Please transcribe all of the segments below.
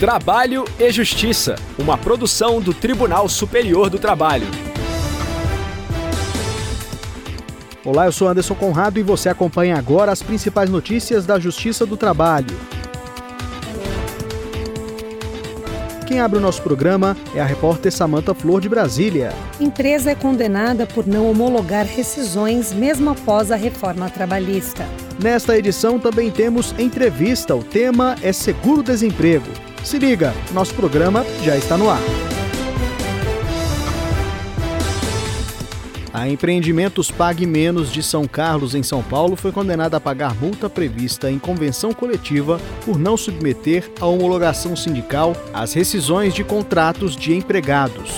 Trabalho e Justiça, uma produção do Tribunal Superior do Trabalho. Olá, eu sou Anderson Conrado e você acompanha agora as principais notícias da Justiça do Trabalho. Quem abre o nosso programa é a repórter Samanta Flor de Brasília. Empresa é condenada por não homologar rescisões mesmo após a reforma trabalhista. Nesta edição também temos entrevista. O tema é seguro-desemprego. Se liga, nosso programa já está no ar. A Empreendimentos Pague Menos de São Carlos, em São Paulo, foi condenada a pagar multa prevista em convenção coletiva por não submeter a homologação sindical as rescisões de contratos de empregados.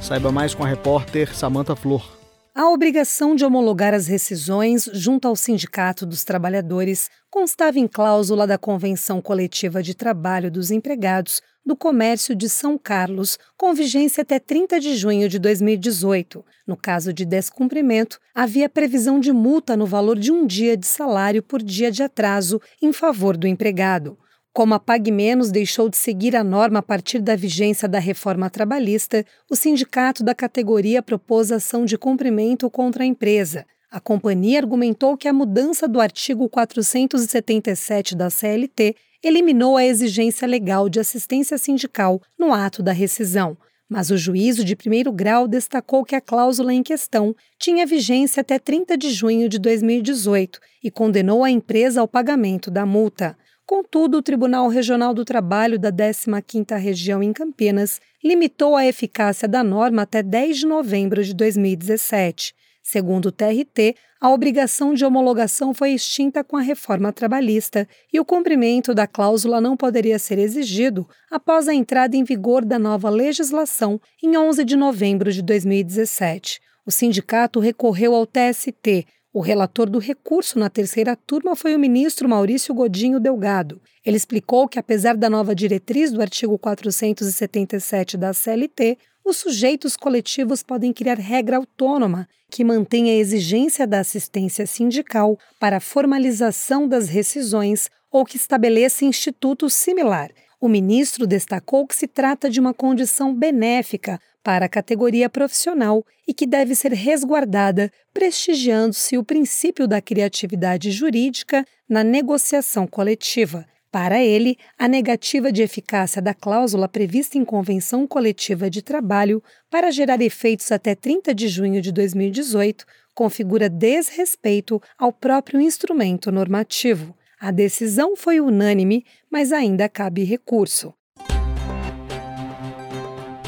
Saiba mais com a repórter Samanta Flor. A obrigação de homologar as rescisões junto ao Sindicato dos Trabalhadores constava em cláusula da Convenção Coletiva de Trabalho dos Empregados do Comércio de São Carlos, com vigência até 30 de junho de 2018. No caso de descumprimento, havia previsão de multa no valor de um dia de salário por dia de atraso em favor do empregado. Como a Pague Menos deixou de seguir a norma a partir da vigência da reforma trabalhista, o sindicato da categoria propôs ação de cumprimento contra a empresa. A companhia argumentou que a mudança do artigo 477 da CLT eliminou a exigência legal de assistência sindical no ato da rescisão. Mas o juízo de primeiro grau destacou que a cláusula em questão tinha vigência até 30 de junho de 2018 e condenou a empresa ao pagamento da multa. Contudo, o Tribunal Regional do Trabalho da 15ª Região em Campinas limitou a eficácia da norma até 10 de novembro de 2017. Segundo o TRT, a obrigação de homologação foi extinta com a reforma trabalhista e o cumprimento da cláusula não poderia ser exigido após a entrada em vigor da nova legislação em 11 de novembro de 2017. O sindicato recorreu ao TST, o relator do recurso na terceira turma foi o ministro Maurício Godinho Delgado. Ele explicou que, apesar da nova diretriz do artigo 477 da CLT, os sujeitos coletivos podem criar regra autônoma que mantenha a exigência da assistência sindical para a formalização das rescisões ou que estabeleça instituto similar. O ministro destacou que se trata de uma condição benéfica para a categoria profissional e que deve ser resguardada, prestigiando-se o princípio da criatividade jurídica na negociação coletiva. Para ele, a negativa de eficácia da cláusula prevista em convenção coletiva de trabalho para gerar efeitos até 30 de junho de 2018 configura desrespeito ao próprio instrumento normativo. A decisão foi unânime, mas ainda cabe recurso.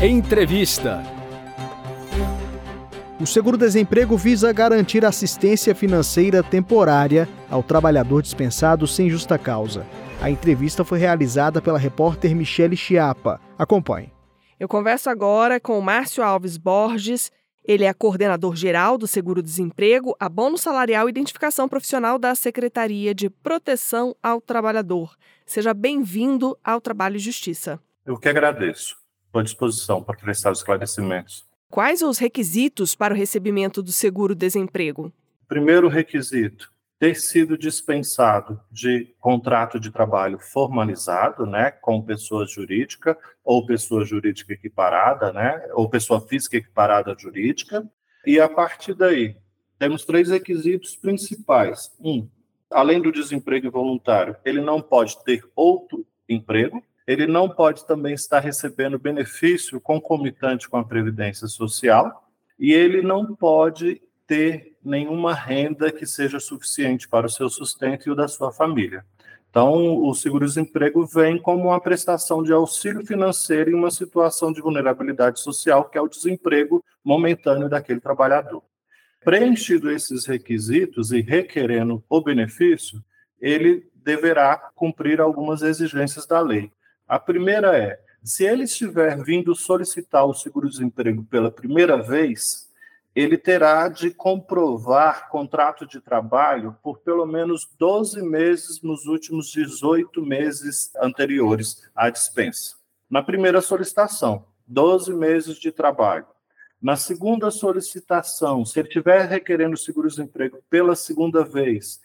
Entrevista. O seguro-desemprego visa garantir assistência financeira temporária ao trabalhador dispensado sem justa causa. A entrevista foi realizada pela repórter Michele Chiapa. Acompanhe. Eu converso agora com Márcio Alves Borges. Ele é coordenador geral do Seguro-Desemprego, Abono Salarial e Identificação Profissional da Secretaria de Proteção ao Trabalhador. Seja bem-vindo ao Trabalho e Justiça. Eu que agradeço. Estou à disposição para prestar esclarecimentos. Quais os requisitos para o recebimento do seguro-desemprego? Primeiro requisito: ter sido dispensado de contrato de trabalho formalizado, né, com pessoa jurídica ou pessoa jurídica equiparada, né, ou pessoa física equiparada jurídica. E a partir daí, temos três requisitos principais. Um, além do desemprego voluntário, ele não pode ter outro emprego, ele não pode também estar recebendo benefício concomitante com a Previdência Social e ele não pode ter nenhuma renda que seja suficiente para o seu sustento e o da sua família. Então, o seguro-desemprego vem como uma prestação de auxílio financeiro em uma situação de vulnerabilidade social, que é o desemprego momentâneo daquele trabalhador. Preenchido esses requisitos e requerendo o benefício, ele deverá cumprir algumas exigências da lei. A primeira é: se ele estiver vindo solicitar o seguro-desemprego pela primeira vez, ele terá de comprovar contrato de trabalho por pelo menos 12 meses nos últimos 18 meses anteriores à dispensa. Na primeira solicitação, 12 meses de trabalho. Na segunda solicitação, se ele estiver requerendo seguro-desemprego pela segunda vez,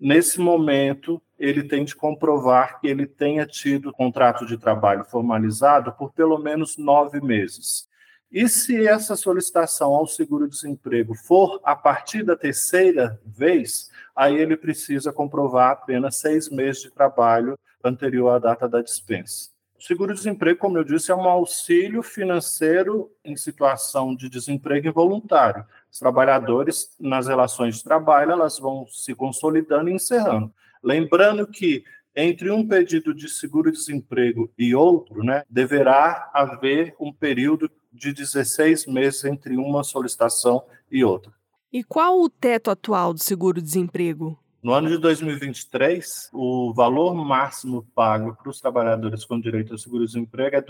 nesse momento, ele tem de comprovar que ele tenha tido contrato de trabalho formalizado por pelo menos nove meses. E se essa solicitação ao seguro-desemprego for a partir da terceira vez, aí ele precisa comprovar apenas seis meses de trabalho anterior à data da dispensa. O seguro-desemprego, como eu disse, é um auxílio financeiro em situação de desemprego involuntário. Os trabalhadores, nas relações de trabalho, elas vão se consolidando e encerrando. Lembrando que entre um pedido de seguro-desemprego e outro, né, deverá haver um período de 16 meses entre uma solicitação e outra. E qual o teto atual do seguro-desemprego? No ano de 2023, o valor máximo pago para os trabalhadores com direito ao seguro-desemprego é R$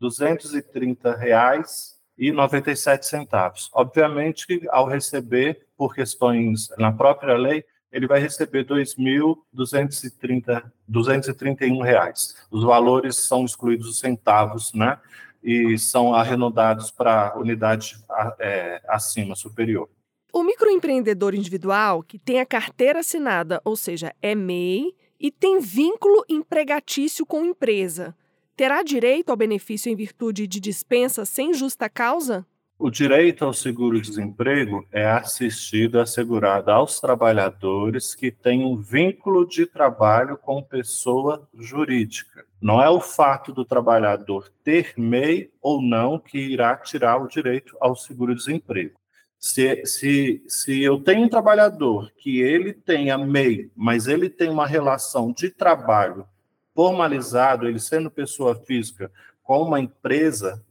2.230,97. Obviamente que ao receber por questões na própria lei, ele vai receber R$ 2.231. Os valores são excluídos os centavos, né? E são arredondados para unidade é, acima, superior. O microempreendedor individual que tem a carteira assinada, ou seja, é MEI, e tem vínculo empregatício com empresa, terá direito ao benefício em virtude de dispensa sem justa causa? O direito ao seguro-desemprego é assistido, assegurado aos trabalhadores que têm um vínculo de trabalho com pessoa jurídica. Não é o fato do trabalhador ter MEI ou não que irá tirar o direito ao seguro-desemprego. Se, se, se eu tenho um trabalhador que ele tenha MEI, mas ele tem uma relação de trabalho formalizado, ele sendo pessoa física, com uma empresa,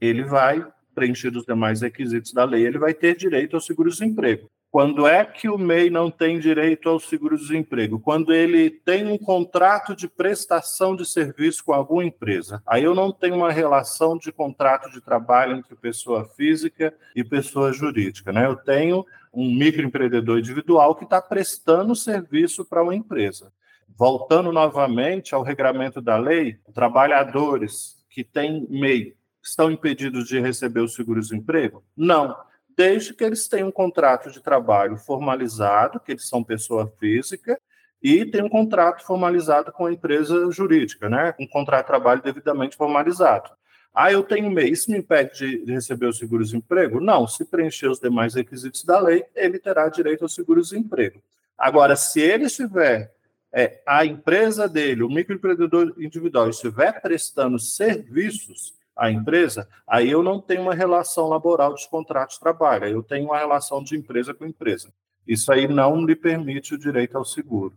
ele vai preenchidos os demais requisitos da lei, ele vai ter direito ao seguro-desemprego. Quando é que o MEI não tem direito ao seguro-desemprego? Quando ele tem um contrato de prestação de serviço com alguma empresa. Aí eu não tenho uma relação de contrato de trabalho entre pessoa física e pessoa jurídica. Né? Eu tenho um microempreendedor individual que está prestando serviço para uma empresa. Voltando novamente ao regramento da lei, trabalhadores que têm MEI estão impedidos de receber o seguro-desemprego? Não, desde que eles tenham um contrato de trabalho formalizado, que eles são pessoa física, e tem um contrato formalizado com a empresa jurídica, né? Um contrato de trabalho devidamente formalizado. Ah, eu tenho MEI, isso me impede de receber o seguro-desemprego? Não, se preencher os demais requisitos da lei, ele terá direito ao seguro-desemprego. Agora, se ele estiver, é, a empresa dele, o microempreendedor individual, estiver prestando serviços, a empresa, aí eu não tenho uma relação laboral de contrato de trabalho, eu tenho uma relação de empresa com empresa. Isso aí não lhe permite o direito ao seguro.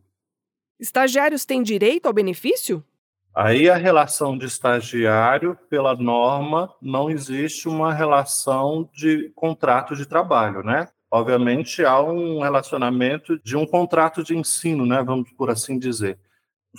Estagiários têm direito ao benefício? Aí a relação de estagiário, pela norma, não existe uma relação de contrato de trabalho, né? Obviamente há um relacionamento de um contrato de ensino, né? Vamos por assim dizer.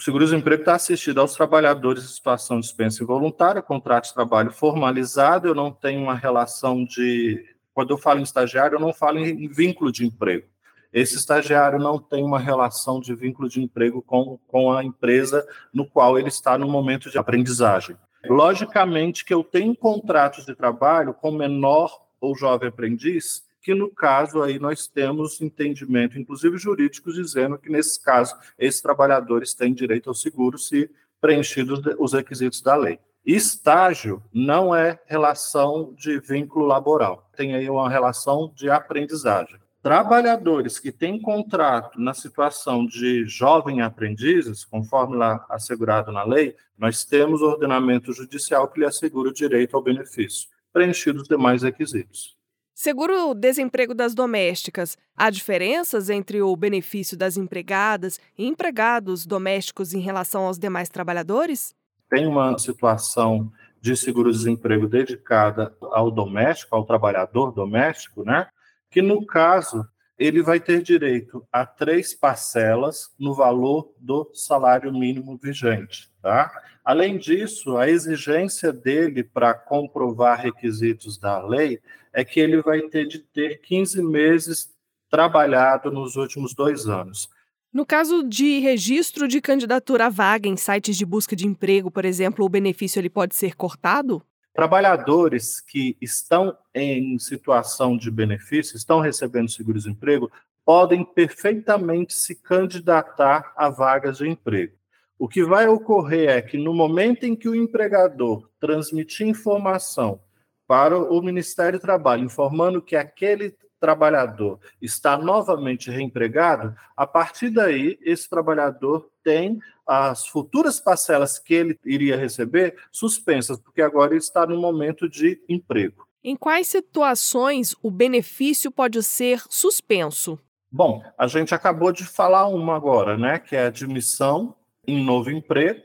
O seguro-desemprego está assistido aos trabalhadores em situação de dispensa involuntária, contrato de trabalho formalizado, eu não tenho uma relação de. Quando eu falo em estagiário, eu não falo em vínculo de emprego. Esse estagiário não tem uma relação de vínculo de emprego com, com a empresa no qual ele está no momento de aprendizagem. Logicamente que eu tenho contratos de trabalho com menor ou jovem aprendiz que no caso aí nós temos entendimento, inclusive jurídicos, dizendo que nesse caso esses trabalhadores têm direito ao seguro se preenchidos os requisitos da lei. Estágio não é relação de vínculo laboral, tem aí uma relação de aprendizagem. Trabalhadores que têm contrato na situação de jovem aprendizes, conforme lá assegurado na lei, nós temos ordenamento judicial que lhe assegura o direito ao benefício, preenchidos os demais requisitos. Seguro-desemprego das domésticas. Há diferenças entre o benefício das empregadas e empregados domésticos em relação aos demais trabalhadores? Tem uma situação de seguro-desemprego dedicada ao doméstico, ao trabalhador doméstico, né? Que no caso ele vai ter direito a três parcelas no valor do salário mínimo vigente. Tá? Além disso, a exigência dele para comprovar requisitos da lei é que ele vai ter de ter 15 meses trabalhado nos últimos dois anos. No caso de registro de candidatura à vaga em sites de busca de emprego, por exemplo, o benefício ele pode ser cortado? Trabalhadores que estão em situação de benefício, estão recebendo seguro-desemprego, podem perfeitamente se candidatar a vagas de emprego. O que vai ocorrer é que, no momento em que o empregador transmitir informação para o Ministério do Trabalho, informando que aquele trabalhador está novamente reempregado, a partir daí, esse trabalhador tem as futuras parcelas que ele iria receber suspensas, porque agora ele está no momento de emprego. Em quais situações o benefício pode ser suspenso? Bom, a gente acabou de falar uma agora, né, que é a admissão em novo emprego,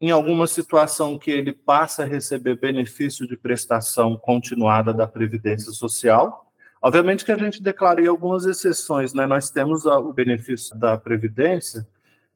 em alguma situação que ele passa a receber benefício de prestação continuada da Previdência Social. Obviamente que a gente declarou algumas exceções, né? Nós temos o benefício da Previdência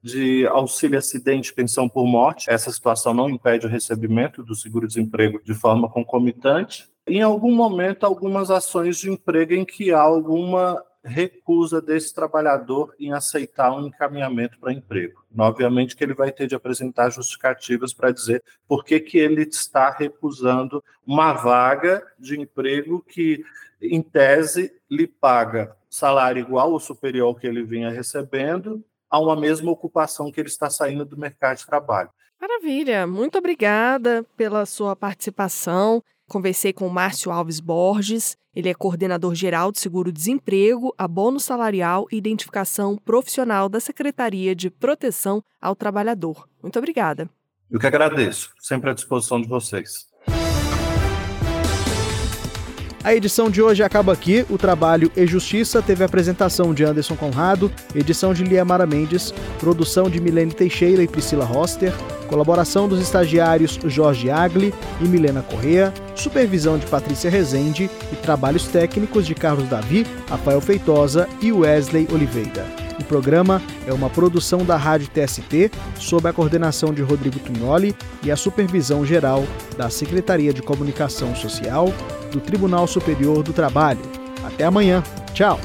de auxílio acidente pensão por morte. Essa situação não impede o recebimento do seguro-desemprego de forma concomitante. Em algum momento, algumas ações de emprego em que há alguma recusa desse trabalhador em aceitar um encaminhamento para emprego. Obviamente que ele vai ter de apresentar justificativas para dizer por que, que ele está recusando uma vaga de emprego que, em tese, lhe paga salário igual ou superior ao que ele vinha recebendo a uma mesma ocupação que ele está saindo do mercado de trabalho. Maravilha, muito obrigada pela sua participação. Conversei com o Márcio Alves Borges, ele é coordenador geral de seguro-desemprego, abono salarial e identificação profissional da Secretaria de Proteção ao Trabalhador. Muito obrigada. Eu que agradeço, sempre à disposição de vocês. A edição de hoje acaba aqui. O trabalho e Justiça teve a apresentação de Anderson Conrado, edição de Liamara Mendes, produção de Milene Teixeira e Priscila Roster, colaboração dos estagiários Jorge Agli e Milena Correa, supervisão de Patrícia Rezende e trabalhos técnicos de Carlos Davi, Rafael Feitosa e Wesley Oliveira. O programa é uma produção da Rádio TST, sob a coordenação de Rodrigo Tunholi e a supervisão geral da Secretaria de Comunicação Social do Tribunal Superior do Trabalho. Até amanhã. Tchau.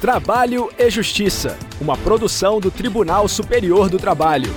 Trabalho e Justiça, uma produção do Tribunal Superior do Trabalho.